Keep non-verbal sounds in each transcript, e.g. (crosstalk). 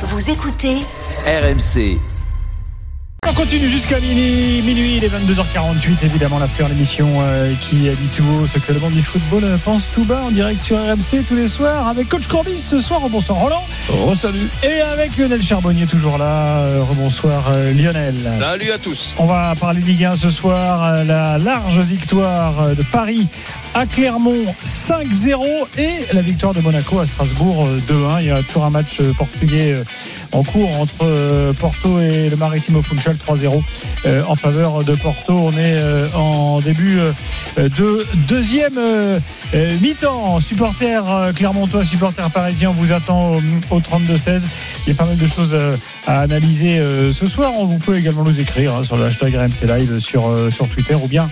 Vous écoutez RMC. On continue jusqu'à minuit, minuit, il est 22h48, évidemment, l'after, l'émission euh, qui dit tout haut ce que le monde du football pense tout bas en direct sur RMC tous les soirs avec Coach Corbis ce soir. Bonsoir Roland. salut. Et avec Lionel Charbonnier toujours là. Euh, Rebonsoir euh, Lionel. Salut à tous. On va parler Ligue 1 ce soir. euh, La large victoire de Paris à Clermont 5-0 et la victoire de Monaco à Strasbourg euh, 2-1. Il y a toujours un match portugais en cours entre Porto et le Maritimo Funchal 3-0 euh, en faveur de Porto. On est euh, en début euh, de deuxième mi-temps. Supporters euh, clermontois, supporters parisiens, on vous attend au, au 32-16. Il y a pas mal de choses à analyser ce soir. Vous pouvez également nous écrire hein, sur le hashtag RMC Live sur, sur Twitter ou bien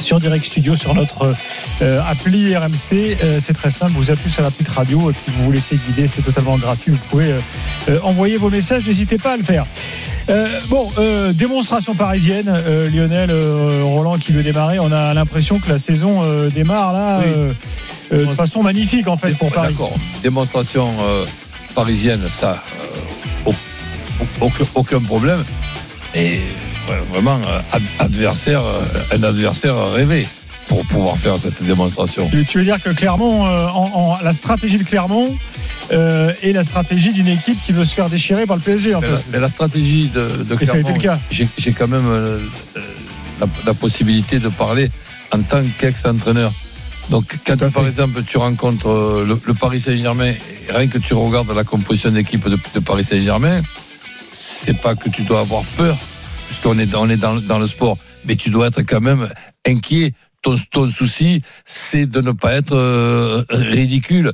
sur Direct Studio sur notre appli RMC. C'est très simple, vous appuyez sur la petite radio et puis vous vous laissez guider, c'est totalement gratuit. Vous pouvez envoyer vos messages, n'hésitez pas à le faire. Euh, bon, euh, démonstration parisienne, euh, Lionel Roland qui veut démarrer. On a l'impression que la saison démarre là Oui. de façon magnifique en fait pour Paris. D'accord. Démonstration parisienne, ça, au- au- aucun, aucun problème. Et ouais, vraiment, ad- adversaire, un adversaire rêvé pour pouvoir faire cette démonstration. Tu, veux dire que Clermont, en, en- la stratégie de Clermont euh, est la stratégie d'une équipe qui veut se faire déchirer par le PSG en Mais fait. la, mais la stratégie de, de Et Clermont, j'ai quand même euh, la, la possibilité de parler en tant qu'ex-entraîneur. Donc, quand par exemple tu rencontres euh, le, le Paris Saint-Germain, et rien que tu regardes la composition d'équipe de, de Paris Saint-Germain, c'est pas que tu dois avoir peur, puisqu'on est, on est dans, dans le sport, mais tu dois être quand même inquiet. Ton, souci, c'est de ne pas être euh, ridicule.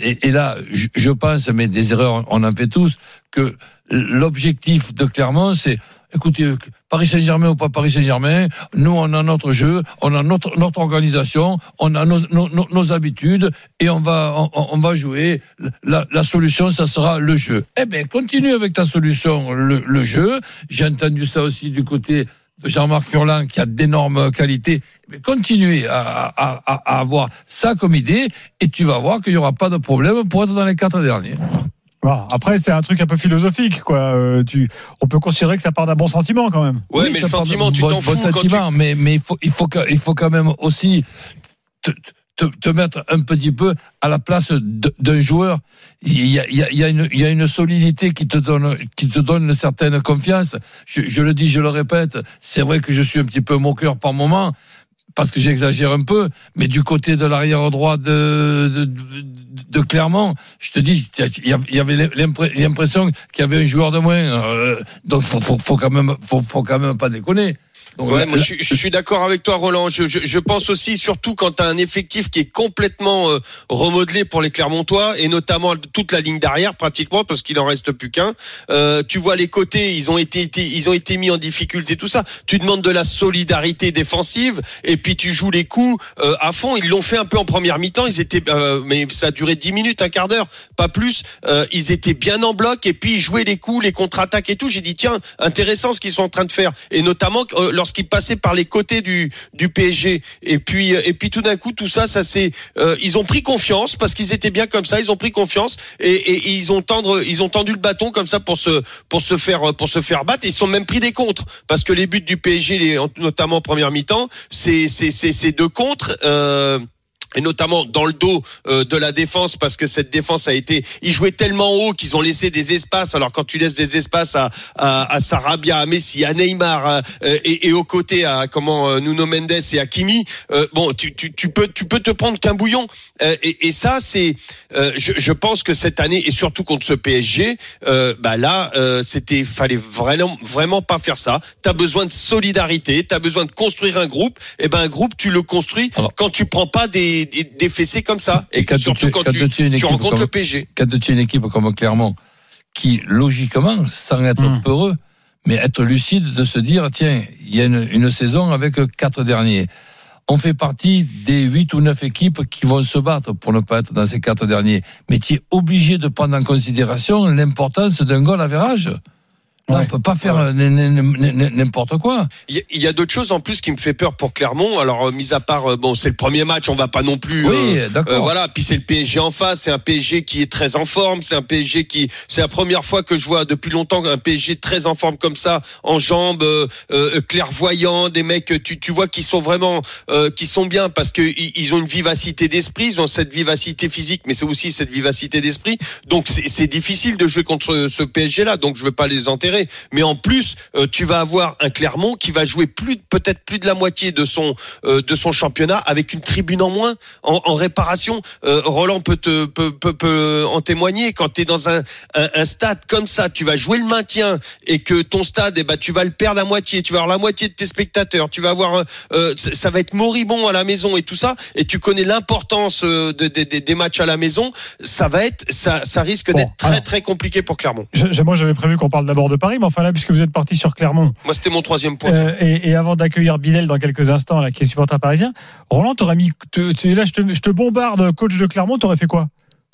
Et, là, je, pense, mais des erreurs, on en fait tous, que l'objectif de Clermont, c'est, écoutez, Paris Saint-Germain ou pas Paris Saint-Germain, nous, on a notre jeu, on a notre, organisation, on a nos, habitudes, et on va, on, va jouer. La, solution, ça sera le jeu. Eh bien, continue avec ta solution, le jeu. J'ai entendu ça aussi du côté de Jean-Marc Furlan, qui a d'énormes qualités. Mais continuez à, à, à, à avoir ça comme idée, et tu vas voir qu'il n'y aura pas de problème pour être dans les quatre derniers. Voilà. Après, c'est un truc un peu philosophique, quoi. Euh, tu, on peut considérer que ça part d'un bon sentiment quand même. Ouais, Oui, mais le part de- sentiment, tu bon- t'en bon fous quand tu... sentiment, mais, mais il, faut, il, faut, il faut quand même aussi te, te, te mettre un petit peu à la place d'un joueur. Il y, a, une, solidité qui te donne, qui te donne une certaine confiance. Je, le dis, je le répète, c'est vrai que je suis un petit peu moqueur par moment. Parce que j'exagère un peu, mais du côté de l'arrière droit de, de, Clermont, je te dis, il y avait l'impression qu'il y avait un joueur de moins. Euh, donc, faut, faut, quand même, faut quand même pas déconner. Donc, Ouais, moi je, suis- je suis d'accord avec toi, Roland. Je, je, je pense aussi, surtout quand tu as un effectif qui est complètement euh, remodelé pour les Clermontois, et notamment toute la ligne d'arrière pratiquement, parce qu'il en reste plus qu'un. Euh, tu vois les côtés, ils ont été, été- ils ont été mis en difficulté, tout ça. Tu demandes de la solidarité défensive, et puis tu joues les coups euh, à fond. Ils l'ont fait un peu en première mi-temps. Ils étaient, euh, mais ça a duré 10 minutes, un quart d'heure, pas plus. Euh, ils étaient bien en bloc, et puis ils jouaient les coups, les contre-attaques et tout. J'ai dit tiens, intéressant ce qu'ils sont en train de faire, et notamment euh, lorsqu'ils passaient par les côtés du PSG. Et puis euh, et puis tout d'un coup tout ça, ça c'est euh, ils ont pris confiance parce qu'ils étaient bien comme ça. Ils ont pris confiance et, ils ont tendre ils ont tendu le bâton comme ça pour se pour se faire pour se faire battre. Ils sont même pris des contres parce que les buts du PSG, notamment en première mi-temps, c'est c'est c'est deux contres. Euh, et notamment dans le dos euh, de la défense parce que cette défense a été ils jouaient tellement haut qu'ils ont laissé des espaces. Alors quand tu laisses des espaces à à, à Sarabia à Messi à Neymar à, euh, et, et aux côtés à comment euh, Nuno Mendes et Hakimi euh, bon tu, tu, tu peux tu peux te prendre qu'un bouillon. Euh, et, et ça c'est euh, je, je pense que cette année et surtout contre ce PSG euh, bah là euh, c'était fallait vraiment vraiment pas faire ça. Tu as besoin de solidarité tu as besoin de construire un groupe. Et ben un groupe tu le construis Alors- quand tu prends pas des, des, des fessées comme ça et, Et quand surtout tu- quand, quand tu, tu tu équipe rencontres comme- le PSG quand tu es une équipe comme Clermont, qui logiquement, sans être Mm. peureux, mais être lucide de se dire, tiens, il y a une, une saison avec quatre derniers. On fait partie des huit ou neuf équipes qui vont se battre pour ne pas être dans ces quatre derniers. Mais tu es obligé de prendre en considération l'importance d'un goal à verrage. Là, Ouais. on peut pas faire n'importe quoi. Il y a- d'autres choses en plus qui me fait peur pour Clermont. Alors, euh, mis à part, euh, bon, c'est le premier match, on va pas non plus. Oui, euh, d'accord. euh, voilà, puis c'est le PSG en face, c'est un PSG qui est très en forme, c'est un PSG qui, c'est la première fois que je vois depuis longtemps un PSG très en forme comme ça, en jambes, euh, euh, clairvoyants, des mecs, tu, tu vois, qui sont vraiment, euh, qui sont bien parce que ils, ils ont une vivacité d'esprit, ils ont cette vivacité physique, mais c'est aussi cette vivacité d'esprit. Donc c'est difficile de jouer contre ce, ce PSG là, donc je veux pas les enterrer. Mais en plus, euh, tu vas avoir un Clermont qui va jouer plus, peut-être plus de la moitié de son euh, de son championnat avec une tribune en moins en, en réparation. Euh, Roland peut, te, peut, peut, peut en témoigner. Quand tu es dans un, un, un stade comme ça, tu vas jouer le maintien et que ton stade, eh ben, tu vas le perdre à moitié. Tu vas avoir la moitié de tes spectateurs. Tu vas avoir, ça va être moribond à la maison et tout ça. Et tu connais l'importance de- de- de- des matchs à la maison. Ça va être, ça, ça risque Bon, d'être très alors. très compliqué pour Clermont. Je- moi, j'avais prévu qu'on parle d'abord de Paris, mais enfin là, puisque vous êtes parti sur Clermont, Moi, c'était mon troisième point. euh, et, et avant d'accueillir Bilal dans quelques instants, là, qui est supporter parisien, Roland, t'aurais mis, te- là, je te, je te bombarde, coach de Clermont, t'aurais fait quoi?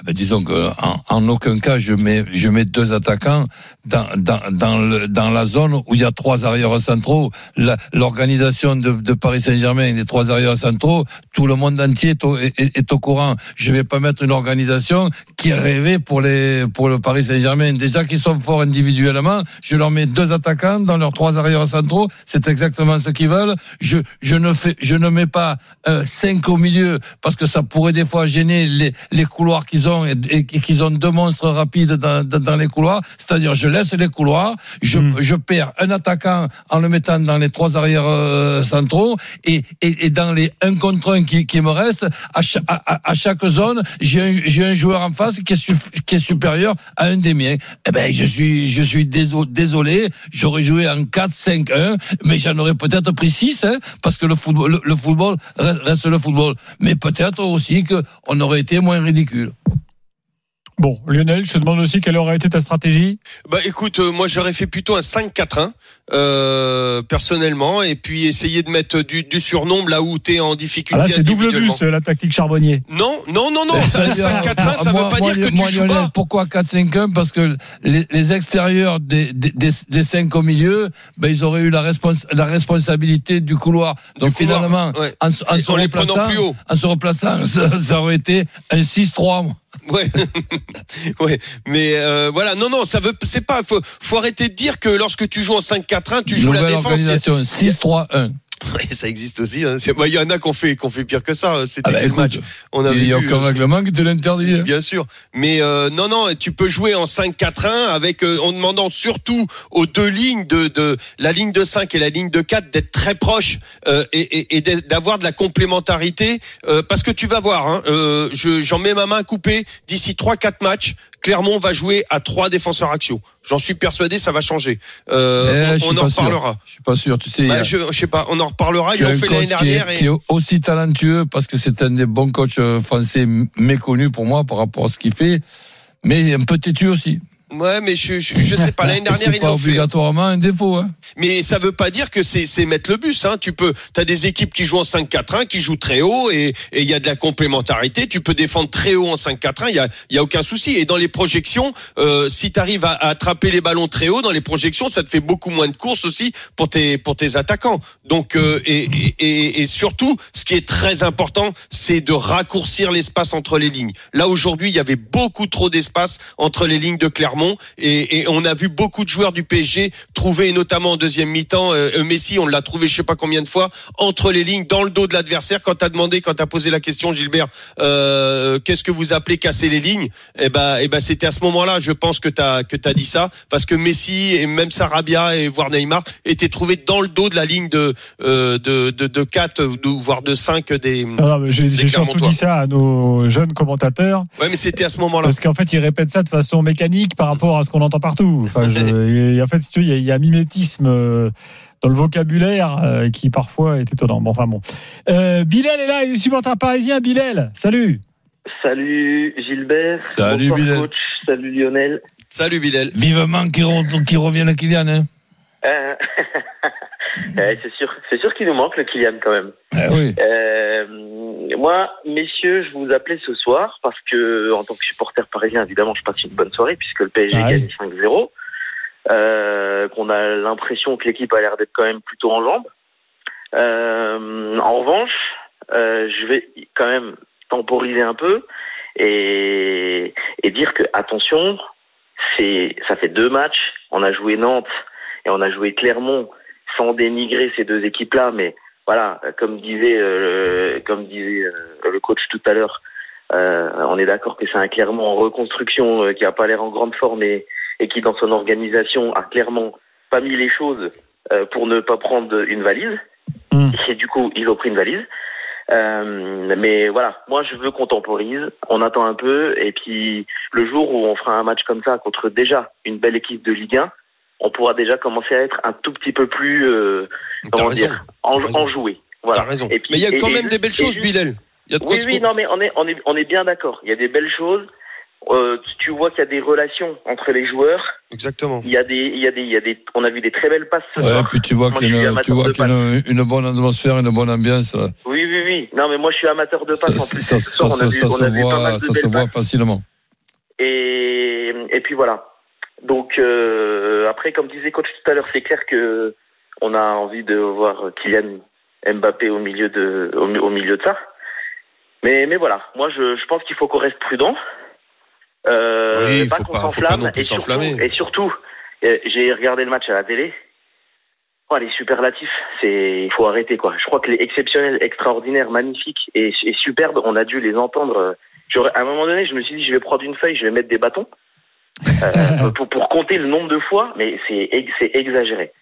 Ben, disons que en, aucun cas je mets je mets deux attaquants dans dans dans, le, dans la zone où il y a trois arrières centraux. L'organisation de, de Paris Saint-Germain les trois arrières centraux, tout le monde entier est au, est, est au courant. Je vais pas mettre une organisation qui rêvée pour les pour le Paris Saint-Germain. Déjà qu'ils sont forts individuellement, je leur mets deux attaquants dans leurs trois arrières centraux. C'est exactement ce qu'ils veulent. Je je ne fais je ne mets pas euh, cinq au milieu parce que ça pourrait des fois gêner les les couloirs qu'ils ont et, et qu'ils ont deux monstres rapides dans, les couloirs. C'est-à-dire, je laisse les couloirs, je, Mm. je perds un attaquant en le mettant dans les trois arrières euh, centraux et, et, et dans les un contre un qui, qui me restent, à, cha- à, à- à chaque zone, j'ai un, j'ai un joueur en face qui est, qui est supérieur à un des miens. Eh ben, je suis, je suis déso- désolé, j'aurais joué en 4-5-1, mais j'en aurais peut-être pris 6, hein, parce que le football, le, le football reste reste le football. Mais peut-être aussi qu'on aurait été moins ridicule. Bon, Lionel, je te demande aussi quelle aurait été ta stratégie. Bah écoute, euh, moi j'aurais fait plutôt un 5-4-1 euh, personnellement, et puis essayer de mettre du, du surnombre là où tu es en Ah difficulté là, c'est double bus, la tactique charbonnier. Non, non, non, non, ça, (laughs) 5-4-1, ça Moi- veut pas moi, dire que moi, tu joues Lionel, pas. Pourquoi 4-5-1 Parce que les, les extérieurs des, des, des, des cinq au milieu, ben, ils auraient eu la, respons- la responsabilité du couloir. Donc couloir, finalement, ouais. en, se- en se en prenant replaçant, plus haut. en se replaçant, ça, ça aurait été un 6-3. Ouais, (laughs) ouais, mais euh, voilà, non, non, ça veut, c'est pas, faut, faut arrêter de dire que lorsque tu joues en 5-4-1, tu joues la Nouvelle défense. organisation, 6-3-1. (laughs) Ouais, ça existe aussi. hein. Bah, Il y en a qui ont fait, qui ont fait pire que ça. C'était Ah bah, quel écoute, match On avait Il n'y a aucun euh, règlement qui te l'interdit. hein. Bien sûr, mais euh, non, non, tu peux jouer en 5-4-1 avec euh, en demandant surtout aux deux lignes de, de la ligne de 5 et la ligne de 4 d'être très proches euh, et, et, et d'avoir de la complémentarité euh, parce que tu vas voir, hein, euh, je- j'en mets ma main coupée d'ici 3-4 matchs. Clermont va jouer à trois défenseurs axiaux. J'en suis persuadé, ça va changer. Euh, Eh, on en pas sûr. reparlera. Je suis pas sûr. Tu sais, Bah, je, je sais pas, on en reparlera. Ils l'ont fait l'année qui est- dernière. qui est aussi talentueux parce que c'est un des bons coachs euh, français méconnus pour moi par rapport à ce qu'il fait, mais un peu têtu aussi. Ouais, mais je, je, je sais pas. L'année (laughs) dernière, ils pas l'ont fait. obligatoirement un défaut. Hein. Mais ça veut pas dire que c'est c'est mettre le bus. Hein. Tu peux, t'as des équipes qui jouent en 5-4-1, qui jouent très haut, et et il y a de la complémentarité. Tu peux défendre très haut en 5-4-1. Il y a il y a aucun souci. Et dans les projections, euh, si tu arrives à, à attraper les ballons très haut dans les projections, ça te fait beaucoup moins de courses aussi pour tes pour tes attaquants. Donc euh, et et et surtout, ce qui est très important, c'est de raccourcir l'espace entre les lignes. Là aujourd'hui, il y avait beaucoup trop d'espace entre les lignes de Clermont, et, et on a vu beaucoup de joueurs du PSG trouver, notamment en deuxième mi-temps, euh, euh, Messi, on l'a trouvé je sais pas combien de fois entre les lignes, dans le dos de l'adversaire. Quand t'as demandé, quand t'as posé la question, Gilbert, euh, qu'est-ce que vous appelez casser les lignes? Eh ben, eh ben, c'était à ce moment-là, je pense que t'as que t'as dit ça, parce que Messi et même Sarabia et voire Neymar étaient trouvés dans le dos de la ligne de euh, de de, de 4 ou voire de 5 des. Non, non, j'ai surtout dit ça à nos jeunes commentateurs, Ouais, mais c'était à ce moment-là. parce qu'en fait, ils répètent ça de façon mécanique par rapport à ce qu'on entend partout. Enfin, je- (laughs) et en fait, si tu veux, il y, y a un mimétisme euh, dans le vocabulaire euh, qui parfois est étonnant. Bon, enfin bon. Euh, Bilal est là, il est supporter parisien. Bilal, salut. Salut Gilbert. Salut, Bonsoir, Bilal. coach. Salut Lionel. Salut Bilal. Vivement qu'il re- qu'il revienne à Kylian. Hein. Euh, (laughs) eh, c'est sûr, c'est sûr qu'il nous manque le Kylian quand même. Eh oui. Euh, moi, messieurs, je vous appelais ce soir parce que, en tant que supporter parisien, évidemment, je passe une bonne soirée puisque le PSG Ah oui. gagne 5-0. euh, qu'on a l'impression que l'équipe a l'air d'être quand même plutôt en jambes. Euh, en revanche, je vais quand même temporiser un peu et, et dire que attention, c'est ça fait deux matchs. On a joué Nantes et on a joué Clermont sans dénigrer ces deux équipes-là, mais voilà, comme disait euh, comme disait euh, le coach tout à l'heure, euh, on est d'accord que c'est un Clermont en reconstruction euh, qui a pas l'air en grande forme et, et qui dans son organisation a clairement pas mis les choses euh, pour ne pas prendre une valise. Mm. Et du coup, ils ont pris une valise. Euh, mais voilà, moi je veux qu'on temporise, on attend un peu, et puis le jour où on fera un match comme ça contre déjà une belle équipe de Ligue 1, on pourra déjà commencer à être un tout petit peu plus euh, comment raison. dire, en, enjoué. Voilà. T'as raison. Et puis- Mais il y a et- quand et même des belles et choses, juste- Bilal. Il y a de quoi Oui, oui, non, mais on est, on est, on est bien d'accord. Il y a des belles choses. Euh, tu vois qu'il y a des relations entre les joueurs. Exactement. Il y a des, il y a des, il y a des, on a vu des très belles passes Ouais, soir. puis tu vois qu'il y a, une, tu amateur vois de qu'il y a une, une bonne atmosphère, une bonne ambiance. Oui, oui, oui. Non, mais moi, je suis amateur de passes. ça, en plus, ça- ce soir, ça on a se- vu, ça on se a vu pas mal voit, de ça se voit facilement. Et, et puis voilà. Donc euh, après, comme disait coach tout à l'heure, c'est clair que on a envie de voir Kylian Mbappé au milieu de au, mi- au milieu de ça. Mais mais voilà, moi je, je pense qu'il faut qu'on reste prudent. Euh, Oui, il pas faut qu'on pas- faut s'enflamme. pas non plus s'enflammer. et surtout, euh, j'ai regardé le match à la télé. Oh, les superlatifs, c'est il faut arrêter quoi. Je crois que les exceptionnels, extraordinaires, magnifiques et, et superbes, on a dû les entendre. euh, j'aurais- À un moment donné, je me suis dit, je vais prendre une feuille, je vais mettre des bâtons euh, (laughs) pour, pour compter le nombre de fois, mais c'est ex- c'est exagéré.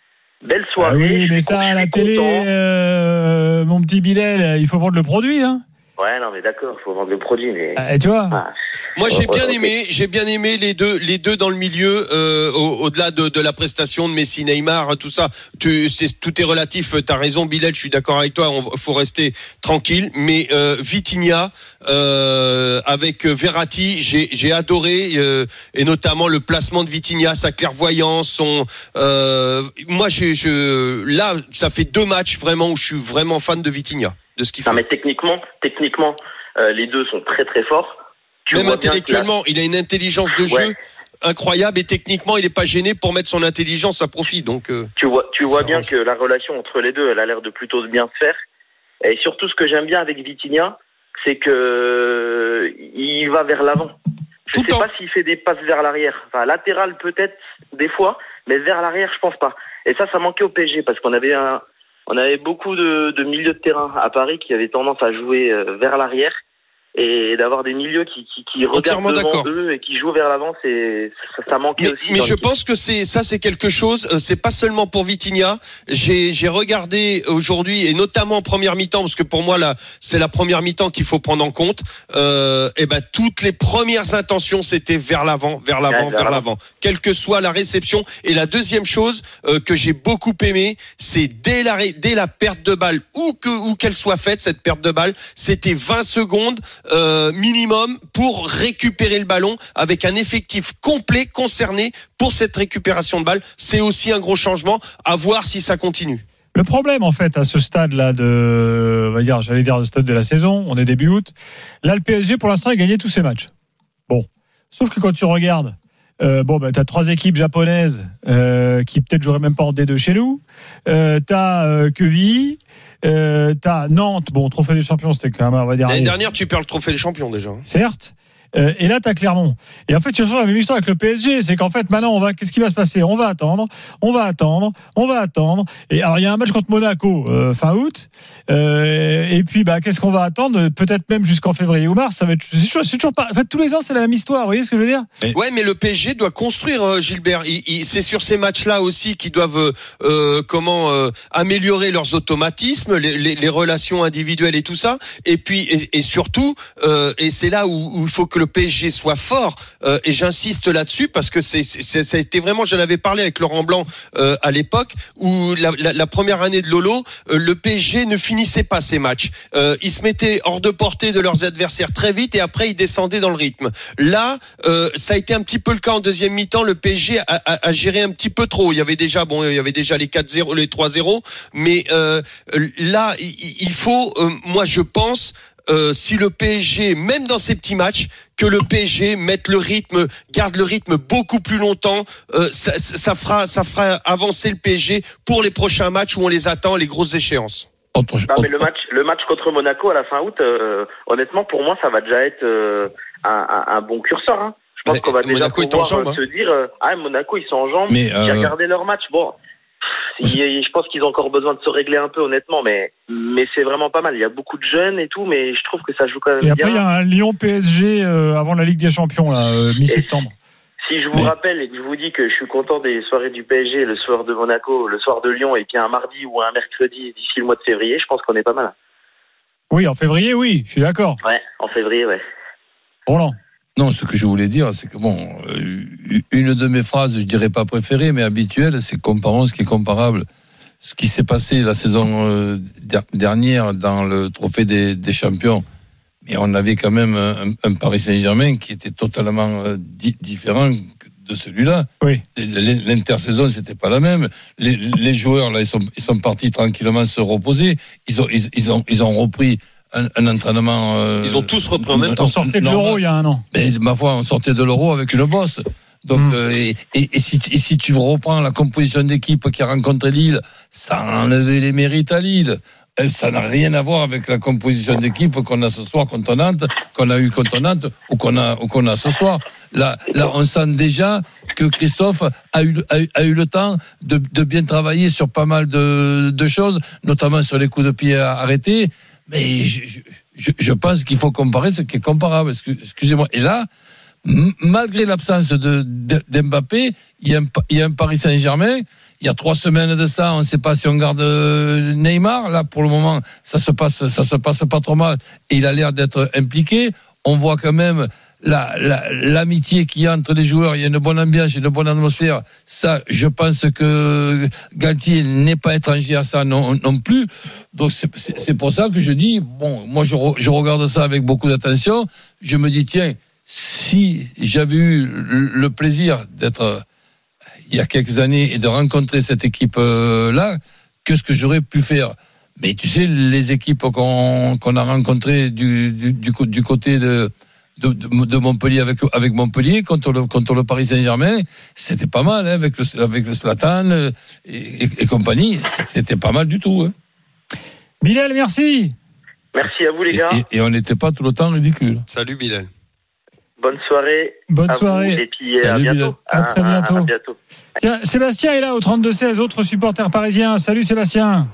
Belle Ah soirée. oui, je mais ça, à la télé, euh, mon petit Bilal, il faut vendre le produit. Hein. Ouais, non, mais d'accord, faut vendre le produit, mais. Ah, Et tu vois Ah, Moi, j'ai bien aimé, j'ai bien aimé les deux, les deux dans le milieu, euh, au- au-delà de, de la prestation de Messi, Neymar, tout ça. Tu, c'est, tout est relatif. T'as raison, Bilal. Je suis d'accord avec toi. On faut rester tranquille. Mais euh, Vitinha euh, avec Verratti, j'ai, j'ai adoré euh, et notamment le placement de Vitinha, sa clairvoyance, son. euh, moi, je, je, là, ça fait deux matchs vraiment où je suis vraiment fan de Vitinha, de ce qu'il fait. Non, mais techniquement, techniquement, euh, les deux sont très très forts. Tu Même intellectuellement, il a une intelligence de Ouais. jeu incroyable et techniquement, il n'est pas gêné pour mettre son intelligence à profit. Donc, euh, Tu vois, tu vois bien range. que la relation entre les deux, elle a l'air de plutôt bien se faire. Et surtout, ce que j'aime bien avec Vitinha, c'est que euh, il va vers l'avant. Je le sais pas s'il fait des passes vers l'arrière. Enfin, latéral peut-être des fois, mais vers l'arrière, je pense pas. Et ça, ça manquait au PSG parce qu'on avait un, on avait beaucoup de, de milieux de terrain à Paris qui avaient tendance à jouer euh, vers l'arrière et d'avoir des milieux qui, qui, qui regardent devant eux et qui jouent vers l'avant, c'est ça, ça manquait mais, aussi. mais je pense que c'est ça, c'est quelque chose. euh, C'est pas seulement pour Vitinha. J'ai j'ai regardé aujourd'hui et notamment en première mi-temps parce que pour moi là, c'est la première mi-temps qu'il faut prendre en compte. Euh, et ben toutes les premières intentions c'était vers l'avant, vers l'avant, vers l'avant, quelle que soit la réception. Et la deuxième chose euh, que j'ai beaucoup aimé, c'est dès la dès la perte de balle où que où qu'elle soit faite cette perte de balle, c'était 20 secondes euh, minimum pour récupérer le ballon avec un effectif complet concerné pour cette récupération de balle. C'est aussi un gros changement. À voir si ça continue. Le problème, en fait, à ce stade-là de, on va dire, j'allais dire le stade de la saison, on est début août. Là, le PSG, pour l'instant, a gagné tous ses matchs. Bon. Sauf que quand tu regardes, euh, bon, bah, t'as trois équipes japonaises euh, qui peut-être joueraient même pas en D2 chez nous. Euh, t'as euh, Quevilly, euh, t'as Nantes. Bon, trophée des champions, c'était quand même, on va dire. L'année dernière, tu perds le trophée des champions déjà. certes. Euh, et là, tu as Clermont. Et en fait, tu as la même histoire avec le PSG. C'est qu'en fait, maintenant, on va, qu'est-ce qui va se passer? On va attendre, on va attendre, on va attendre. Et alors, il y a un match contre Monaco euh, fin août. Euh, et puis, bah, qu'est-ce qu'on va attendre? Peut-être même jusqu'en février ou mars. Ça va être, c'est toujours, c'est toujours pas. En fait, tous les ans, c'est la même histoire. Vous voyez ce que je veux dire? Ouais, mais le PSG doit construire, euh, Gilbert. Il- il- c'est sur ces matchs-là aussi qu'ils doivent comment euh, améliorer leurs automatismes, les, les- les relations individuelles et tout ça. Et puis et, et surtout, euh, et c'est là où, où il faut que le PSG soit fort. euh, et j'insiste là-dessus parce que c'est, ça a été vraiment. J'en avais parlé avec Laurent Blanc euh, à l'époque où la, la- la première année de Lolo, euh, le PSG ne finissait pas ses matchs. Euh, ils se mettaient hors de portée de leurs adversaires très vite et après ils descendaient dans le rythme. Là, euh, ça a été un petit peu le cas en deuxième mi-temps. Le PSG a, a- a géré un petit peu trop. Il y avait déjà, bon, il y avait déjà les 4-0, les 3-0, mais là, il, il faut, moi, je pense euh, si le PSG, même dans ces petits matchs, que le PSG mette le rythme, garde le rythme beaucoup plus longtemps. Euh, ça, ça fera, ça fera avancer le PSG pour les prochains matchs où on les attend, les grosses échéances. Non, mais le match, le match contre Monaco à la fin août, euh, honnêtement, pour moi, ça va déjà être euh, un, un, un bon curseur. Hein. Je pense qu'on va déjà Monaco en pouvoir jambes, euh, se dire, euh, ah, Monaco, ils sont en jambes. Mais, euh, regardé leur match. Bon, je pense qu'ils ont encore besoin de se régler un peu, honnêtement, mais mais c'est vraiment pas mal. Il y a beaucoup de jeunes et tout, mais je trouve que ça joue quand même Et après, il y bien. a un Lyon PSG euh, avant la Ligue des Champions, là, euh, mi-septembre. Si je vous rappelle et que je vous dis que je suis content des soirées du PSG, le soir de Monaco, le soir de Lyon, et a un mardi ou un mercredi d'ici le mois de février, je pense qu'on est pas mal. Oui, en février, oui, je suis d'accord. Ouais, en février, ouais. Roland. Non, ce que je voulais dire, c'est que bon, euh, une de mes phrases, je dirais pas préférée, mais habituelle, c'est comparons ce qui est comparable. Ce qui s'est passé la saison euh, der- dernière dans le trophée des, des champions, mais on avait quand même un, un Paris Saint-Germain qui était totalement euh, di- différent de celui-là. Oui. L'intersaison, c'était pas la même. Les, les joueurs là, ils sont, ils sont partis tranquillement se reposer. Ils ont, ils, ils ont, ils ont repris un, un entraînement. euh, Ils ont tous repris en même temps. On sortait de l'euro il y a un an. Mais ma foi, on sortait de l'euro avec une bosse. Donc, Mm. euh, et, et, et si, et si tu reprends la composition d'équipe qui a rencontré Lille, ça a enlevé les mérites à Lille. Euh, Ça n'a rien à voir avec la composition d'équipe qu'on a ce soir contre Nantes, qu'on a eu contre Nantes ou qu'on a, ou qu'on a ce soir. Là, là, on sent déjà que Christophe a eu, a eu, a eu le temps de, de bien travailler sur pas mal de, de choses, notamment sur les coups de pied arrêtés. Mais je, je, je- pense qu'il faut comparer ce qui est comparable. Excu- Excusez-moi. Et là, malgré l'absence de, de- d'Mbappé, il y, a un, il y a un Paris Saint-Germain. Il y a trois semaines de ça, on ne sait pas si on garde euh, Neymar. Là, pour le moment, ça se passe, ça se passe pas trop mal. Et il a l'air d'être impliqué. On voit quand même la, la- l'amitié qu'il y a entre les joueurs. Il y a une bonne ambiance, une bonne atmosphère. Ça, je pense que Galtier n'est pas étranger à ça non, plus. Donc c'est, pour ça que je dis, bon, moi je, je regarde ça avec beaucoup d'attention. Je me dis, tiens, si j'avais eu le plaisir d'être euh, il y a quelques années et de rencontrer cette équipe-là, qu'est-ce que j'aurais pu faire? Mais tu sais, les équipes qu'on qu'on a rencontrées du, du côté de, de, de- de Montpellier avec, avec Montpellier contre le, contre le Paris Saint-Germain, c'était pas mal hein, avec, le, avec le Slatan euh, et, et- et compagnie. C'était pas mal du tout. Hein. Bilal, merci. Merci à vous, les gars. et- et on n'était pas tout le temps ridicule. Salut Bilal. Bonne soirée. Bonne à vous, soirée. et puis à Salut, bientôt. Bilal. À très bientôt. à bientôt. Tiens, Sébastien est là au 32-16, autre supporter parisien. Salut Sébastien.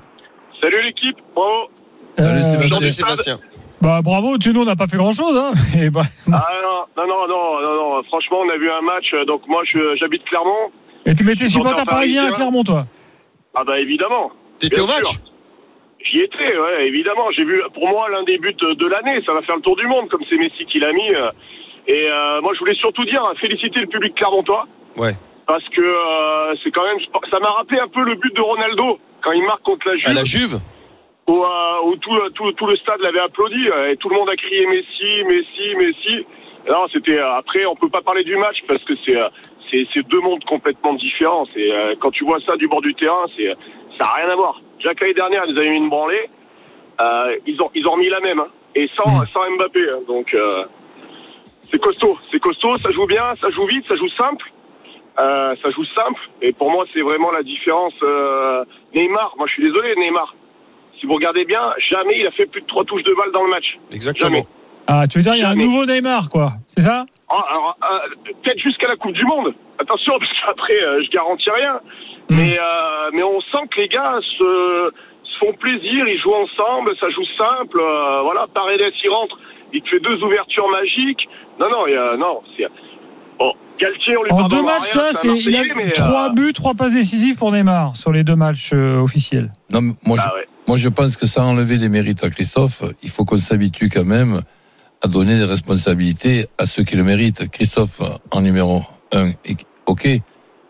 Salut l'équipe, bravo. Salut, Sébastien. Bah, bravo, tu nous, on n'a pas fait grand chose. Hein. (laughs) Et bah, Ah non, non, non, non, non, non, franchement, on a vu un match. euh, Donc moi, je- j'habite Clermont. et tu mettais supporter parisien à. Clermont, toi? Ah bah évidemment. T'étais au match. J'y étais, ouais, évidemment. J'ai vu, pour moi, l'un des buts de l'année. Ça va faire le tour du monde, comme c'est Messi qui l'a mis. euh. Et euh, moi, je voulais surtout dire, féliciter le public clermontois. Ouais. Parce que euh, c'est quand même, ça m'a rappelé un peu le but de Ronaldo quand il marque contre la Juve. À la Juve? Où, euh, où tout, tout, tout le stade l'avait applaudi euh, et tout le monde a crié Messi, Messi, Messi. Non, c'était euh, après on peut pas parler du match parce que c'est euh, c'est c'est deux mondes complètement différents. C'est euh, quand tu vois ça du bord du terrain, c'est euh, ça a rien à voir. Jacques l'année dernière, ils avaient mis une branlée. Euh, ils ont ils ont remis la même hein, et sans Mm. sans Mbappé. hein. donc euh, c'est costaud, c'est costaud, ça joue bien, ça joue vite, ça joue simple. Euh, ça joue simple et pour moi c'est vraiment la différence. euh, Neymar, moi je suis désolé Neymar. Si vous regardez bien, jamais il a fait plus de trois touches de balle dans le match. Exactement. Jamais. Ah, tu veux dire, il y a un nouveau Neymar, quoi. C'est ça Ah, alors, euh, peut-être jusqu'à la Coupe du Monde. Attention, (laughs) parce qu'après, euh, je garantis rien. Mm. Mais, euh, mais on sent que les gars se, se font plaisir, ils jouent ensemble, ça joue simple. euh, voilà, Paredes, il rentre, il te fait deux ouvertures magiques. Non, non, il y a- non, c'est. Bon, Galtier, on lui En deux matchs, rien, là, c'est un c'est, il a Marseillais, mais, trois euh, buts, trois passes décisives pour Neymar sur les deux matchs euh, officiels. Non, mais moi, je, Ah ouais. Moi, je pense que sans enlever les mérites à Christophe, il faut qu'on s'habitue quand même à donner des responsabilités à ceux qui le méritent. Christophe, en numéro un, et- ok.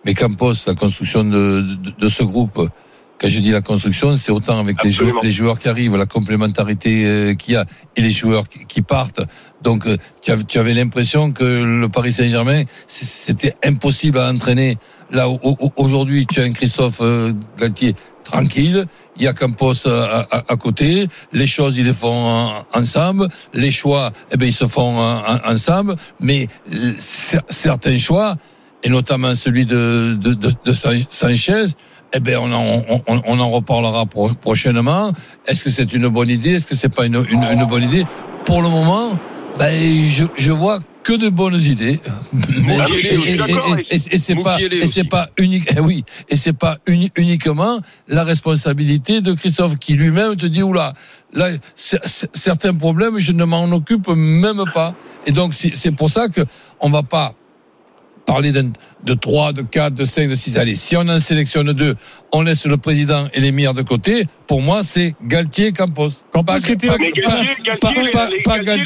Mais Campos, la construction de, de, de ce groupe, quand je dis la construction, c'est autant avec les joueurs, les joueurs qui arrivent, la complémentarité euh, qu'il y a et les joueurs qui, partent. Donc, euh, tu avais, l'impression que le Paris Saint-Germain, c'était impossible à entraîner. Là, au- au- aujourd'hui, tu as un Christophe euh, Galtier tranquille. Il y a Campos à, à- à côté. Les choses, ils les font en- ensemble. Les choix, eh ben, ils se font en- en- ensemble. Mais euh, cer- certains choix, et notamment celui de, de, de, de San- Sanchez, eh ben, on en, reparlera pro- prochainement. Est-ce que c'est une bonne idée? Est-ce que c'est pas une bonne idée? Pour le moment, ben, je, je vois que de bonnes idées. Mais- et- et- c'est pas, Mukiele et c'est aussi. pas unique, eh oui, et c'est pas uni- uniquement la responsabilité de Christophe qui lui-même te dit oula, là, c- c- certains problèmes, je ne m'en occupe même pas. Et donc, c'est c'est pour ça que on va pas parler d'un- de 3, de 4, de 5, de 6. Allez, si on en sélectionne deux, on laisse le président et l'émir de côté. Pour moi, c'est Galtier Campos. Campos Pas- pas- Mais pas- Galtier, pas- Galtier, les- pas- les, pas les pas-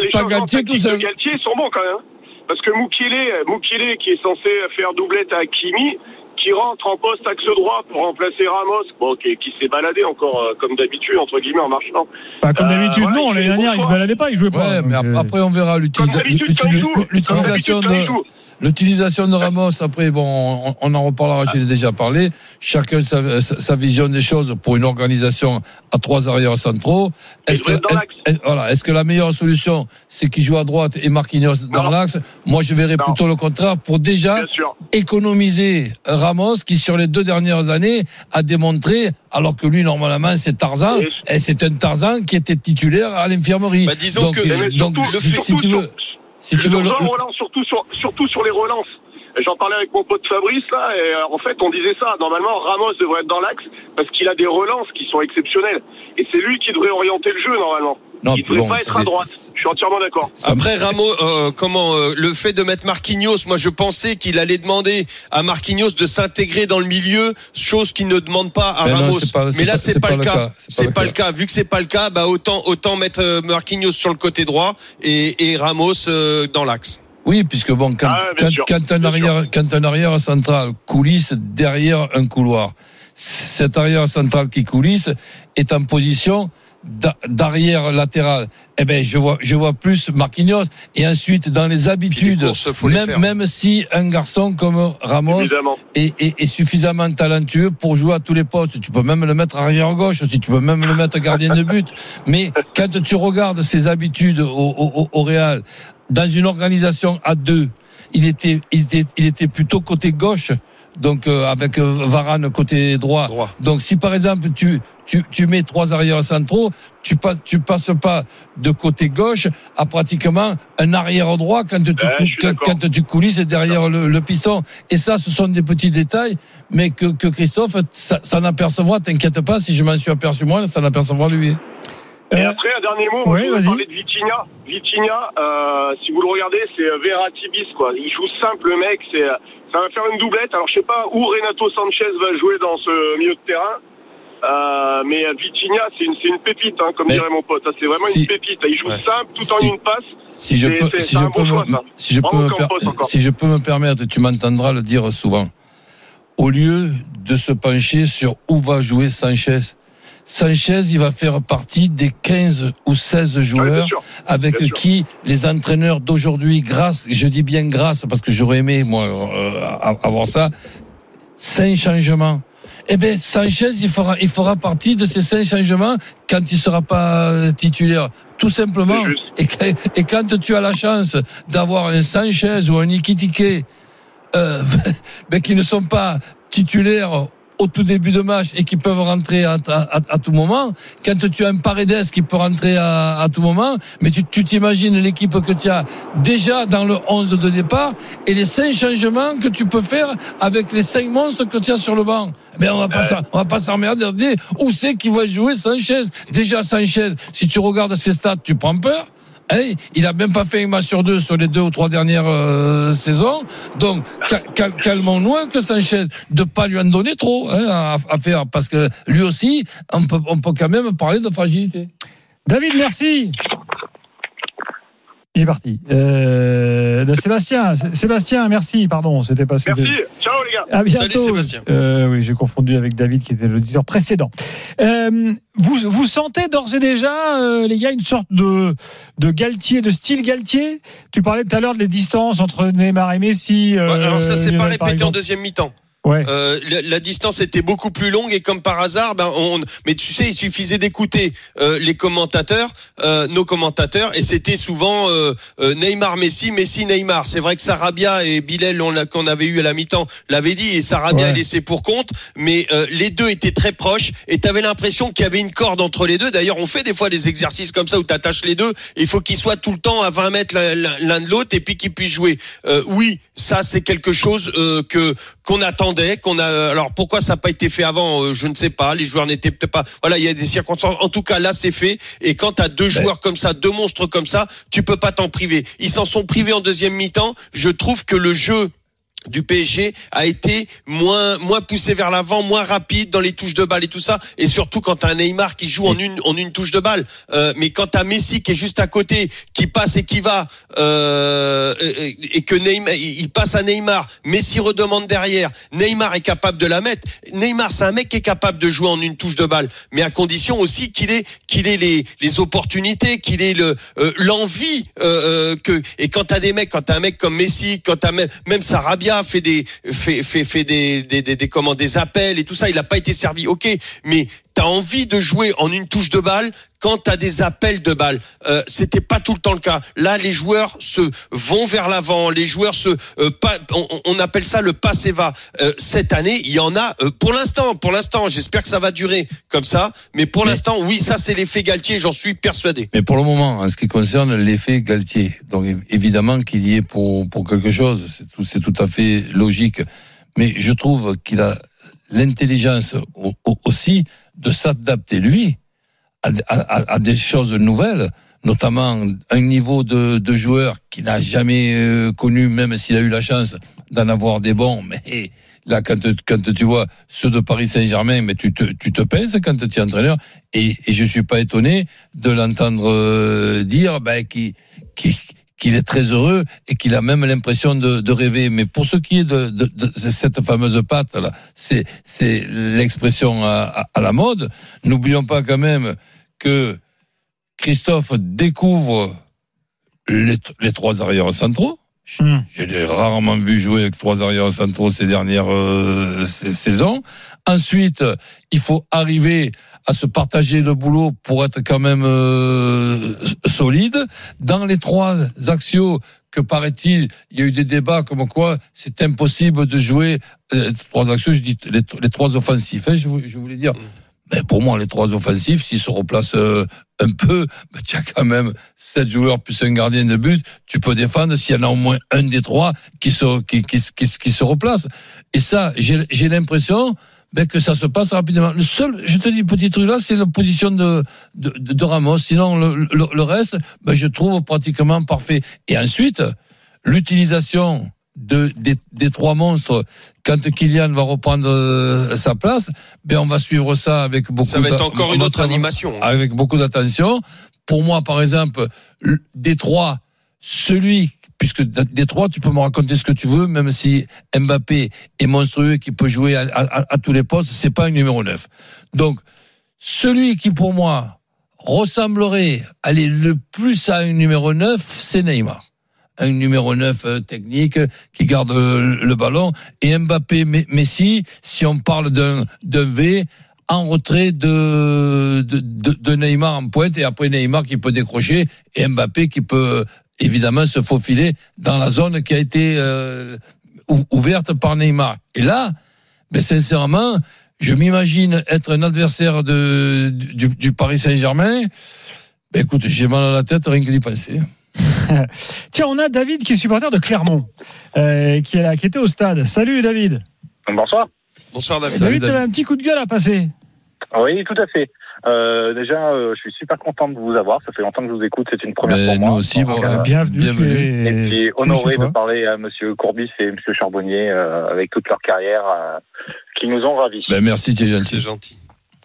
les pas tout seul. Galtier sont bons quand même. Parce que Moukielé, Moukielé qui est censé faire doublette à Kimi, qui rentre en poste axe droit pour remplacer Ramos, bon, qui, qui s'est baladé encore euh, comme d'habitude entre guillemets en marchant. Pas comme Euh, d'habitude, non. L'année dernière, il se baladait pas, il jouait pas. Ouais, mais Donc, ap- euh, après on verra l'utilisation de. L'utilisation de Ramos. Après, bon, on, on en reparlera. J'ai déjà parlé. Chacun sa, sa, vision des choses pour une organisation à trois arrières centraux. Est-ce que, est- est- voilà, est-ce que la meilleure solution, c'est qu'il joue à droite et Marquinhos dans l'axe? Moi, je verrais Non. plutôt le contraire pour déjà Bien sûr. économiser Ramos qui sur les deux dernières années a démontré alors que lui normalement c'est Tarzan Et- c'est un Tarzan qui était titulaire à l'infirmerie. Bah, disons donc, que- donc surtout- si, si surtout tu veux si tu veux le- le relance, surtout sur, surtout sur les relances. J'en parlais avec mon pote Fabrice là, et euh, en fait on disait ça. Normalement Ramos devrait être dans l'axe parce qu'il a des relances qui sont exceptionnelles. Et c'est lui qui devrait orienter le jeu normalement. Non, il puis devrait bon, pas être à droite. Je suis entièrement d'accord. Après Ramos, euh, comment euh, le fait de mettre Marquinhos, moi je pensais qu'il allait demander à Marquinhos de s'intégrer dans le milieu, chose qu'il ne demande pas à Ramos. pas- Mais là pas- c'est pas, le cas. C'est pas le cas. Vu que c'est pas le cas, bah autant autant mettre Marquinhos sur le côté droit et, et Ramos euh, dans l'axe. Oui, puisque bon, quand, Ah quand, sûr. quand un arrière, quand un arrière central coulisse derrière un couloir, cet arrière central qui coulisse est en position d'a- d'arrière latéral. Eh ben, je vois, je vois plus Marquinhos. Et ensuite, dans les habitudes, courses, faut les même, même si un garçon comme Ramos est, est- est suffisamment talentueux pour jouer à tous les postes. Tu peux même le mettre arrière gauche, si tu peux même le mettre gardien de but. Mais quand tu regardes ses habitudes au, au, au- au Real, dans une organisation à deux, il était, il était, il était plutôt côté gauche. Donc euh, avec euh, Varane côté droit. Droit. Donc si par exemple tu tu, tu mets trois arrières centraux, tu passes tu passes pas de côté gauche à pratiquement un arrière droit quand tu quand, d'accord. quand tu coulisses derrière le, le piston. Et ça, ce sont des petits détails, mais que, que Christophe, ça, ça n'apercevra. T'inquiète pas, si je m'en suis aperçu moi, ça n'apercevra lui. Et Euh, après, un dernier mot, voulais vas-y. parler de Vitinha. Vitinha, euh, si vous le regardez, c'est euh, Verratti bis, quoi. Il joue simple, le mec. C'est, ça va faire une doublette. Alors, je sais pas où Renato Sanchez va jouer dans ce milieu de terrain. Euh, mais Vitinha, c'est une, c'est une pépite, hein, comme Mais dirait mon pote. C'est vraiment si- une pépite. Il joue Ouais. simple, tout en Si- une passe. Si je peux, si je peux, bon me, si je peux Bravo me, per- Campos, encore. si je peux me permettre, tu m'entendras le dire souvent. Au lieu de se pencher sur où va jouer Sanchez, Sanchez, il va faire partie des 15 ou 16 Ouais, bien joueurs avec qui les entraîneurs d'aujourd'hui, grâce, je dis bien grâce, parce que j'aurais aimé moi euh, avoir ça, cinq changements. Eh bien, Sanchez, il fera, il fera partie de ces cinq changements quand il sera pas titulaire. Tout simplement. Et, quand tu as la chance d'avoir un Sanchez ou un Ikitike, euh, (laughs) ben, qui ne sont pas titulaires au tout début de match et qui peuvent rentrer à, à- à tout moment. Quand tu as un Paredes qui peut rentrer à, à tout moment, mais tu t'imagines l'équipe que tu as déjà dans le 11 de départ et les cinq changements que tu peux faire avec les cinq monstres que tu as sur le banc. Mais on va pas s'en- on va pas s'emmerder. Où c'est qui va jouer Sanchez? Déjà Sanchez, si tu regardes ses stats, tu prends peur. Hein, il a même pas fait un match sur deux sur les deux ou trois dernières euh, saisons. Donc, cal- cal- calmons-nous que Sanchez, de pas lui en donner trop hein, à, faire, parce que lui aussi, on peut quand même parler de fragilité. David, merci. Il est parti. Euh, de Sébastien, Sé- Sébastien, merci, pardon, c'était pas Merci. Ciao les gars. À bientôt. Salut, Sébastien. Euh, oui, j'ai confondu avec David qui était l'auditeur précédent. Euh, vous, vous sentez d'ores et déjà, euh, les gars, une sorte de, de Galtier, de style Galtier? Tu parlais tout à l'heure des distances entre Neymar et Messi. euh, Ouais, alors ça s'est pas répété en deuxième mi-temps. Ouais. Euh, la, la distance était beaucoup plus longue et comme par hasard, ben on. Mais tu sais, il suffisait d'écouter euh, les commentateurs, euh, nos commentateurs, et c'était souvent euh, euh, Neymar, Messi, Messi, Neymar. C'est vrai que Sarabia et Bilal, on l'a- qu'on avait eu à la mi-temps, l'avaient dit, et Sarabia Ouais. a laissé pour compte. Mais euh, les deux étaient très proches, et tu avais l'impression qu'il y avait une corde entre les deux. D'ailleurs, on fait des fois des exercices comme ça où tu attaches les deux. Il faut qu'ils soient tout le temps à 20 mètres l'un- de l'autre, et puis qu'ils puissent jouer. Euh, oui, ça c'est quelque chose euh, que qu'on qu'on a. Alors pourquoi ça n'a pas été fait avant euh, Je ne sais pas. Les joueurs n'étaient peut-être pas. Voilà, il y a des circonstances. En tout cas, là c'est fait. Et quand tu as deux joueurs comme ça, deux monstres comme ça, tu peux pas t'en priver. Ils s'en sont privés en deuxième mi-temps. Je trouve que le jeu du PSG a été moins moins poussé vers l'avant, moins rapide dans les touches de balle et tout ça, et surtout quand t'as un Neymar qui joue en une en une touche de balle, euh, mais quand t'as Messi qui est juste à côté, qui passe et qui va, euh, et, et que Neymar il passe à Neymar, Messi redemande derrière, Neymar est capable de la mettre. Neymar c'est un mec qui est capable de jouer en une touche de balle, mais à condition aussi qu'il ait qu'il ait les les opportunités, qu'il ait le euh, l'envie euh, euh, que et quand t'as des mecs, quand t'as un mec comme Messi, quand t'as même même Sarabia fait des fait des appels et tout ça, il a pas été servi. OK, mais t'as envie de jouer en une touche de balle quand t'as des appels de balle. Euh, C'était pas tout le temps le cas. Là, les joueurs se vont vers l'avant. Les joueurs se euh, pas, on, on appelle ça le passe et va. Euh, cette année, il y en a euh, pour l'instant. Pour l'instant, j'espère que ça va durer comme ça. Mais pour Mais- l'instant, oui, ça c'est l'effet Galtier. J'en suis persuadé. Mais pour le moment, en ce qui concerne l'effet Galtier, donc év- évidemment qu'il y est pour, pour quelque chose, c'est tout, c'est tout à fait logique. Mais je trouve qu'il a l'intelligence au- au- aussi de s'adapter lui à, à- à des choses nouvelles, notamment un niveau de, de joueur qu'il n'a jamais euh, connu, même s'il a eu la chance d'en avoir des bons. Mais là, quand, quand tu vois ceux de Paris Saint-Germain, mais tu te, tu te pèses quand tu es entraîneur. Et, et je suis pas étonné de l'entendre euh, dire ben, qu'il qu'il- qu'il est très heureux et qu'il a même l'impression de, rêver. Mais pour ce qui est de, cette fameuse là, c'est l'expression à la mode. N'oublions pas quand même que Christophe découvre les, les trois arrières centraux. Hmm. Je l'ai rarement vu jouer avec trois arrières centraux ces dernières euh, sais- saisons. Ensuite, il faut arriver à se partager le boulot pour être quand même euh, solide. Dans les trois axios que paraît-il, il y a eu des débats comme quoi c'est impossible de jouer euh, trois axios, je dis les, les trois offensifs. hein, je, voulais, je voulais dire. Mais pour moi, les trois offensifs, s'ils se replacent euh, un peu, (laughs) ben, tu as quand même sept joueurs plus un gardien de but. Tu peux défendre s'il y en a au moins un des trois qui se, qui, qui, qui, qui se replace. Et ça, j'ai l'impression ben, que ça se passe rapidement. Le seul, je te dis, petit truc là, c'est la position de, de, de, de Ramos. Sinon, le, le, le reste, ben, je trouve pratiquement parfait. Et ensuite, l'utilisation de, des, des trois monstres, quand Kylian va reprendre euh, sa place, ben on va suivre ça avec beaucoup. Ça va être encore une autre animation. avec beaucoup d'attention. Pour moi, par exemple, le- des trois, celui, puisque des trois, tu peux me raconter ce que tu veux, même si Mbappé est monstrueux, qui peut jouer à, à- à tous les postes, c'est pas un numéro 9. Donc, celui qui, pour moi, ressemblerait, aller le plus à un numéro 9, c'est Neymar. Un numéro 9 euh, technique qui garde euh, le ballon. Et Mbappé, Me- Messi, si on parle d'un V, en retrait de, Neymar en pointe et après Neymar qui peut décrocher et Mbappé qui peut évidemment se faufiler dans la zone qui a été euh, ou- ouverte par Neymar. Et là, ben sincèrement, je m'imagine être un adversaire du, du Paris Saint-Germain. Ben écoute, j'ai mal à la tête rien que d'y penser. (laughs) Tiens, on a David qui est supporter de Clermont, euh, qui, est là, qui était au stade. Salut David. Bonsoir. Bonsoir David. Salut, David, tu David. avais un petit coup de gueule à passer. Oui, tout à fait. Euh, déjà, euh, je suis super content de vous avoir. Ça fait longtemps que je vous écoute. C'est une première Ben, pour moi. nous aussi, bon, euh, bienvenue. bienvenue. et puis honoré de parler à Monsieur Courbis et Monsieur Charbonnier euh, avec toute leur carrière euh, qui nous ont ravis. Ben merci, C'est gentil.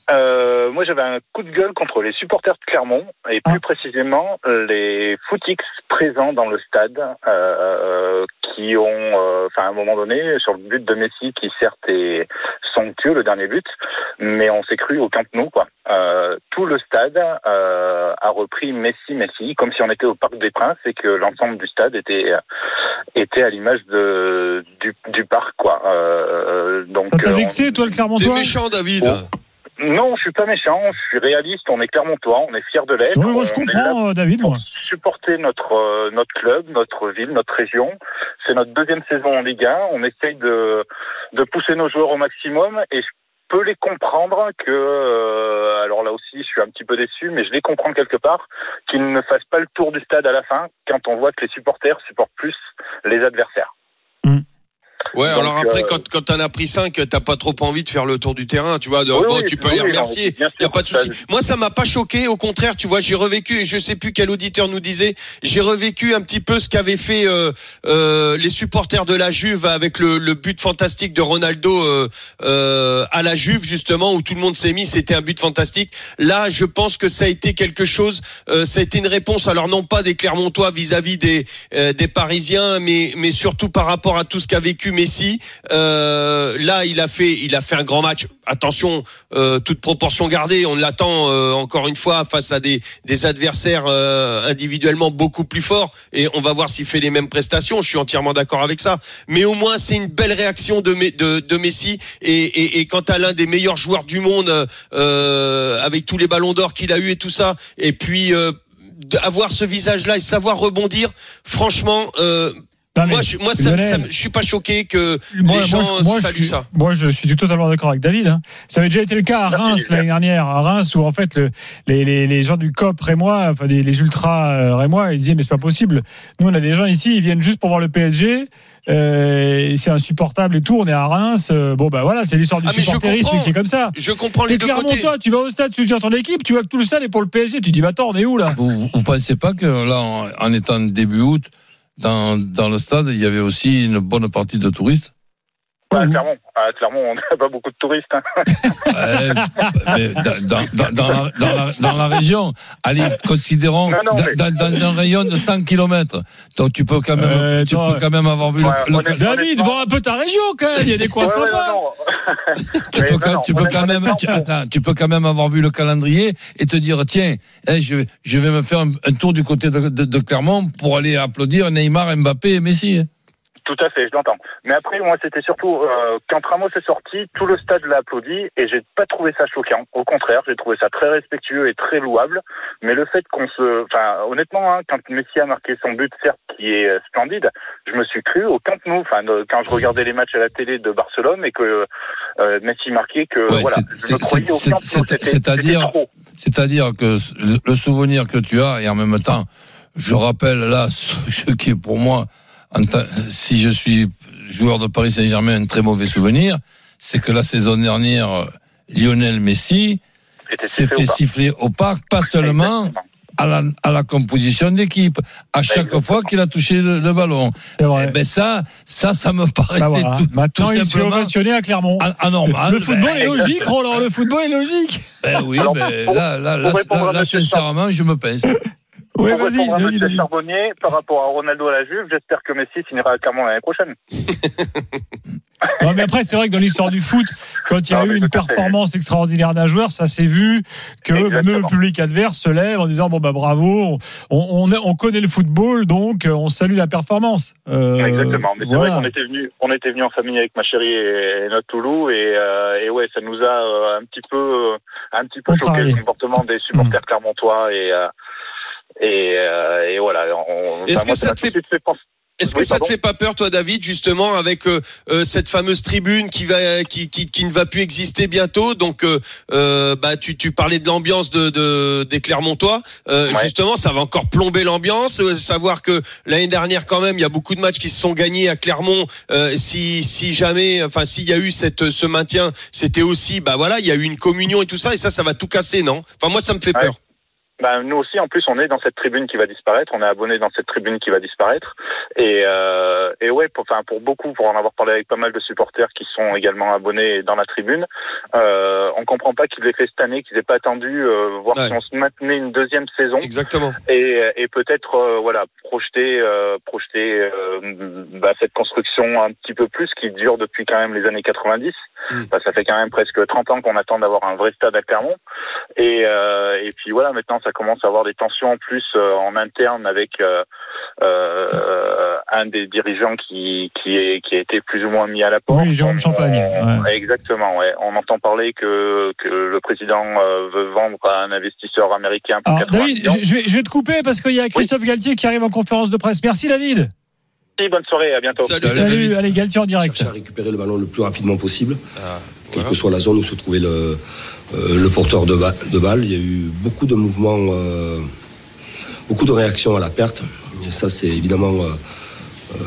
Euh, moi, j'avais un coup de gueule contre les supporters de Clermont et plus Ah. précisément les footix présents dans le stade euh, qui ont, euh, enfin, à un moment donné, sur le but de Messi, qui certes est somptueux, le dernier but, mais on s'est cru au Camp Nou, quoi. Euh, tout le stade euh, a repris Messi, Messi, comme si on était au Parc des Princes et que l'ensemble du stade était était à l'image de du, du parc, quoi. Euh, donc, Ça t'a euh, vexé, toi, le T'es Clermontois méchant, David. Oh. Non, je suis pas méchant, je suis réaliste, on est Clermontois, on est fiers de l'être. Oui, moi, je là comprends, euh, David, pour moi. supporter notre euh, notre club, notre ville, notre région. C'est notre deuxième saison en Ligue 1. On essaye de de pousser nos joueurs au maximum et je peux les comprendre que euh, alors là aussi je suis un petit peu déçu mais je les comprends quelque part qu'ils ne fassent pas le tour du stade à la fin quand on voit que les supporters supportent plus les adversaires. Ouais, Donc, alors après, euh, quand, quand t'en as pris 5, t'as pas trop envie de faire le tour du terrain, tu vois. de- Oui, bon, oui, tu peux oui, les remercier. non, bien sûr, y a pas de souci. Moi, ça m'a pas choqué. Au contraire, tu vois, j'ai revécu, et je sais plus quel auditeur nous disait, j'ai revécu un petit peu ce qu'avaient fait euh, euh, les supporters de la Juve avec le, le but fantastique de Ronaldo euh, euh, à la Juve, justement, où tout le monde s'est mis. C'était un but fantastique. Là, je pense que ça a été quelque chose. euh, ça a été une réponse. Alors non pas des Clermontois vis-à-vis des euh, des Parisiens, mais mais surtout par rapport à tout ce qu'a vécu Messi. Euh, là, il a fait, un grand match. Attention, euh, toute proportion gardée, on l'attend euh, encore une fois face à des, adversaires individuellement beaucoup plus forts, et on va voir s'il fait les mêmes prestations. Je suis entièrement d'accord avec ça. Mais au moins, c'est une belle réaction de, Me- de, de Messi. Et, quant à l'un des meilleurs joueurs du monde, avec tous les ballons d'or qu'il a eu et tout ça, et puis avoir ce visage-là et savoir rebondir, franchement. Non, moi, je, moi, ça, ça je suis pas choqué que Moi, les gens moi, je saluent suis, ça. moi, je suis totalement d'accord avec David. hein. Ça avait déjà été le cas à Reims l'année dernière, à Reims où en fait le, les, les, les gens du COP rémois, enfin des, les ultras euh, rémois, ils disaient mais c'est pas possible. Nous on a des gens ici, ils viennent juste pour voir le PSG. Euh, et c'est insupportable et tout. On est à Reims. euh, bon bah voilà, c'est l'histoire du Ah, supporterisme qui est comme ça. Je comprends les deux clairement côtés. toi, tu vas au stade, tu dis à ton équipe, tu vois que tout le stade est pour le PSG, tu dis va attends, on est où là? Vous, vous, vous pensez pas que là, en, en étant début août, dans, dans le stade, il y avait aussi une bonne partie de touristes Ah, Mhm. Clermont, ah, Clermont, on n'a pas beaucoup de touristes. hein. Ouais, mais dans, dans, (laughs) dans, dans la, dans, la, dans la région, allez, considérons Non, non, mais- dans, un rayon de 100 km. Donc tu peux quand même, Euh, tu toi, peux quand même avoir vu Ouais, le, le- David, vends un peu ta région quand même. Il y a des coins Ouais, ouais, sympas. (laughs) tu, peux, non, quand- non, tu peux quand même, tu, attends, tu peux quand même avoir vu le calendrier et te dire tiens, eh, je, vais- je vais me faire un, un tour du côté de, de, de Clermont pour aller applaudir Neymar, Mbappé et Messi. hein. Tout à fait, je l'entends. Mais après, moi, c'était surtout euh, quand Ramos est sorti, tout le stade l'a applaudi et j'ai pas trouvé ça choquant. Au contraire, j'ai trouvé ça très respectueux et très louable. Mais le fait qu'on se, enfin, honnêtement, hein, quand Messi a marqué son but, certes, qui est euh, splendide, je me suis cru au Camp Nou. Enfin, quand je regardais les matchs à la télé de Barcelone et que euh, Messi marquait, que Ouais, voilà, je me croyais au Camp Nou. c'est-à-dire-. C'est-à-dire que le, souvenir que tu as, et en même temps, je rappelle là (laughs) ce, qui est pour moi, si je suis joueur de Paris Saint-Germain, un très mauvais souvenir, c'est que la saison dernière, Lionel Messi s'est fait siffler au parc, pas seulement à la, à la composition d'équipe, à chaque Exactement. fois qu'il a touché le, le ballon. C'est vrai. Eh ben ça, ça, ça me paraissait Bah voilà. tout, Maintenant, tout il s'est ovationné à Clermont. an- anormal. le football Ben, est logique, Roland. Le football est logique. ben oui, Alors, ben pour- là, là, pour là, là, à sincèrement, je me pince. Oui, vas-y, David. Charbonnier, par rapport à Ronaldo à la Juve, j'espère que Messi finira à Clermont l'année prochaine. (laughs) Non, mais après, c'est vrai que dans l'histoire du foot, quand il y a Non, eu une performance extraordinaire d'un joueur, ça s'est vu que même le public adverse se lève en disant bon bah bravo, on, on, on connaît le football, donc euh, on salue la performance. Euh, Exactement. Mais c'est voilà. vrai qu'on était venu, on était venu en famille avec ma chérie et, notre Toulou et, euh, et ouais, ça nous a euh, un petit peu, un petit peu choqué Contrarié. le comportement des supporters clermontois et euh, et, euh, et voilà. On, Est-ce enfin, que ça te fait- fait penser- Est-ce que Oui, ça te fait pas peur, toi, David, justement, avec euh, euh, cette fameuse tribune qui va, qui, qui, qui ne va plus exister bientôt? Donc, euh, euh, bah, tu, tu parlais de l'ambiance de, de des Clermontois. Euh, Ouais. Justement, ça va encore plomber l'ambiance. Savoir que l'année dernière, quand même, il y a beaucoup de matchs qui se sont gagnés à Clermont. Si, si jamais, enfin, s'il y a eu cette, ce maintien, c'était aussi, bah voilà, il y a eu une communion et tout ça, et ça, ça va tout casser, non? Enfin, moi, ça me fait Ouais. peur. Bah, nous aussi, en plus, on est dans cette tribune qui va disparaître. On est abonné dans cette tribune qui va disparaître. Et, euh, et ouais, pour, enfin, pour beaucoup, pour en avoir parlé avec pas mal de supporters qui sont également abonnés dans la tribune, euh, on comprend pas qu'ils aient fait cette année, qu'ils aient pas attendu euh, voir Ouais. si on se maintenait une deuxième saison Exactement. et, et peut-être euh, voilà projeter euh, projeter euh, bah, cette construction un petit peu plus qui dure depuis quand même les années 90 Bah, ça fait quand même presque 30 ans qu'on attend d'avoir un vrai stade à Clermont. Et euh, et puis voilà maintenant ça commence à avoir des tensions en plus euh, en interne avec euh, euh, un des dirigeants qui qui est qui a été plus ou moins mis à la porte. Oui, Jérôme Champagne, on- exactement ouais. On entend parler que que le président euh, veut vendre à un investisseur américain pour Alors, 80 David, je vais, je vais te couper parce qu'il y a Christophe Galtier qui arrive en conférence de presse. Merci, David. Merci, bonne soirée, à bientôt. Salut. Salut, allez, Galtier en direct. chercher à récupérer le ballon le plus rapidement possible, Ah, quelle voilà. que soit la zone où se trouvait le, euh, le porteur de, ba- de balle. Il y a eu beaucoup de mouvements, euh, beaucoup de réactions à la perte. Et ça, c'est évidemment, euh, euh,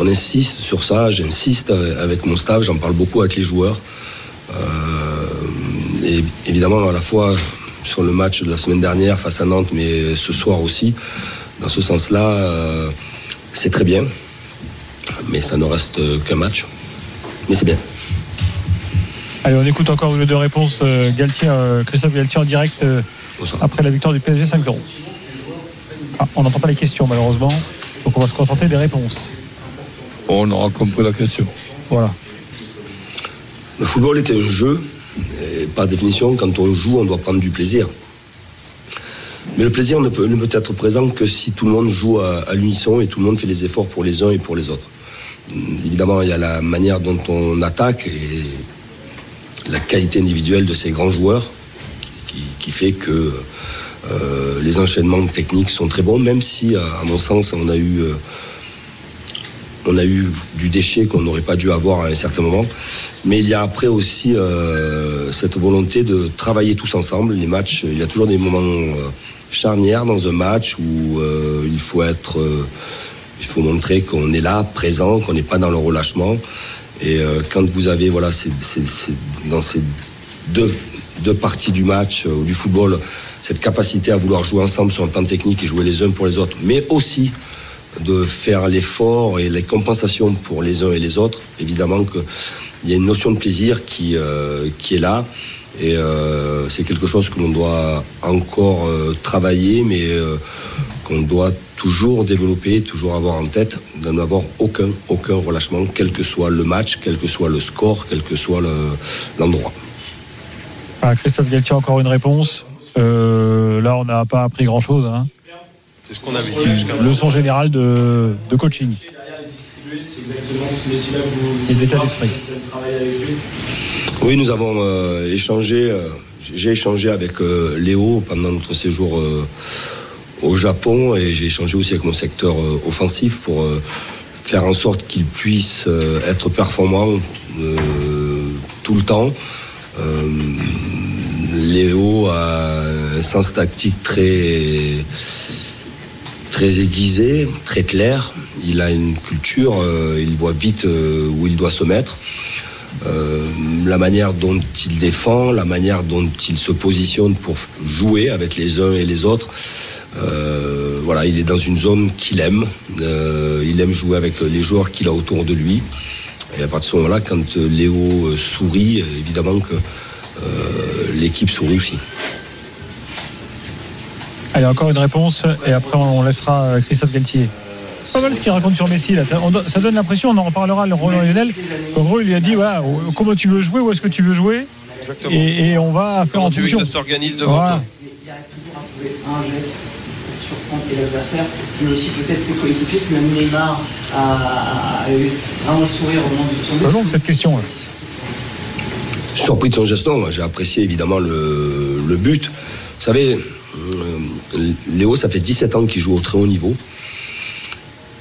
on insiste sur ça, j'insiste avec mon staff, j'en parle beaucoup avec les joueurs. Euh, et évidemment, à la fois sur le match de la semaine dernière face à Nantes, mais ce soir aussi, dans ce sens-là, euh, c'est très bien. Mais ça ne reste qu'un match. Mais c'est bien. Allez, on écoute encore une ou deux réponses. euh, Galtier, euh, Christophe Galtier en direct euh, Bonsoir. après la victoire du PSG 5-0. Ah, on n'entend pas les questions malheureusement, donc on va se contenter des réponses. On aura compris la question. Voilà. Le football est un jeu. Et par définition, quand on joue, on doit prendre du plaisir. Mais le plaisir ne peut, ne peut être présent que si tout le monde joue à, à l'unisson et tout le monde fait les efforts pour les uns et pour les autres. Évidemment, il y a la manière dont on attaque et la qualité individuelle de ces grands joueurs qui, fait que euh, les enchaînements techniques sont très bons, même si, à, mon sens, on a eu, euh, on a eu du déchet qu'on n'aurait pas dû avoir à un certain moment. Mais il y a après aussi euh, cette volonté de travailler tous ensemble. Les matchs, il y a toujours des moments charnières dans un match où il faut être, il faut montrer qu'on est là, présent, qu'on n'est pas dans le relâchement. Et euh, quand vous avez, voilà, dans ces deux, parties du match euh, ou du football, cette capacité à vouloir jouer ensemble sur un plan technique et jouer les uns pour les autres, mais aussi de faire l'effort et les compensations pour les uns et les autres. Évidemment qu'il y a une notion de plaisir qui, euh, est là. Et euh, c'est quelque chose que l'on doit encore euh, travailler, mais euh, qu'on doit toujours développer, toujours avoir en tête, de n'avoir aucun, aucun relâchement, quel que soit le match, quel que soit le score, quel que soit le- l'endroit. Ah, Christophe Galtier, encore une réponse. Euh, là, on n'a pas appris grand-chose. Hein. C'est ce qu'on avait dit jusqu'à maintenant. Leçon générale de, de coaching et d'état d'esprit. Oui, nous avons euh, échangé, euh, j'ai échangé avec euh, Léo pendant notre séjour euh, au Japon et j'ai échangé aussi avec mon secteur euh, offensif pour euh, faire en sorte qu'il puisse euh, être performant tout le temps. Léo a un sens tactique très très aiguisé, très clair. Il a une culture, il voit vite où il doit se mettre. La manière dont il défend, la manière dont il se positionne pour jouer avec les uns et les autres. Euh, voilà, il est dans une zone qu'il aime. Euh, il aime jouer avec les joueurs qu'il a autour de lui. Et à partir de ce moment-là, quand euh, Léo sourit, évidemment que euh, l'équipe sourit aussi. Allez, encore une réponse et après on laissera Christophe Galtier. Pas mal ce qu'il raconte sur Messi. Là. Ça donne l'impression, on en reparlera, le Roland Lionel. En gros, il lui a dit voilà, comment tu veux jouer, où est-ce que tu veux jouer Exactement. et, et on va faire Comment en tu veux que ça s'organise devant Voilà. toi Surprendre l'adversaire, mais aussi peut-être ses coéquipiers, parce que même Neymar a, a- eu vraiment le sourire au moment de son Pas long cette question. hein. surpris de son geste, non. J'ai apprécié évidemment le, le but. Vous savez, euh, Léo, ça fait 17 ans qu'il joue au très haut niveau.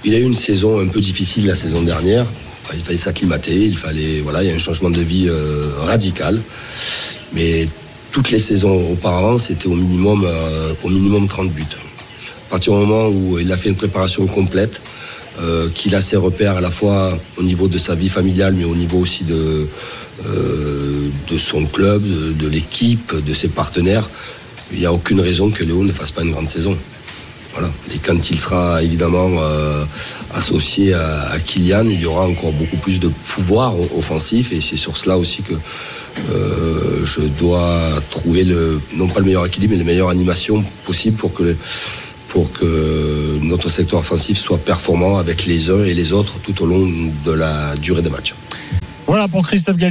Il a eu une saison un peu difficile la saison dernière. Il fallait s'acclimater, il fallait, voilà, il y a un changement de vie euh, radical. Mais toutes les saisons auparavant, c'était au minimum, euh, au minimum 30 buts. À partir du moment où il a fait une préparation complète, euh, qu'il a ses repères à la fois au niveau de sa vie familiale, mais au niveau aussi de, euh, de son club, de, l'équipe, de ses partenaires. il n'y a aucune raison que Léo ne fasse pas une grande saison. Voilà. Et quand il sera évidemment euh, associé à, Kylian, il y aura encore beaucoup plus de pouvoir offensif et c'est sur cela aussi que je dois trouver non pas le meilleur équilibre, mais la meilleure animation possible pour que, pour que notre secteur offensif soit performant avec les uns et les autres tout au long de la durée des matchs. Voilà pour Christophe Galtier.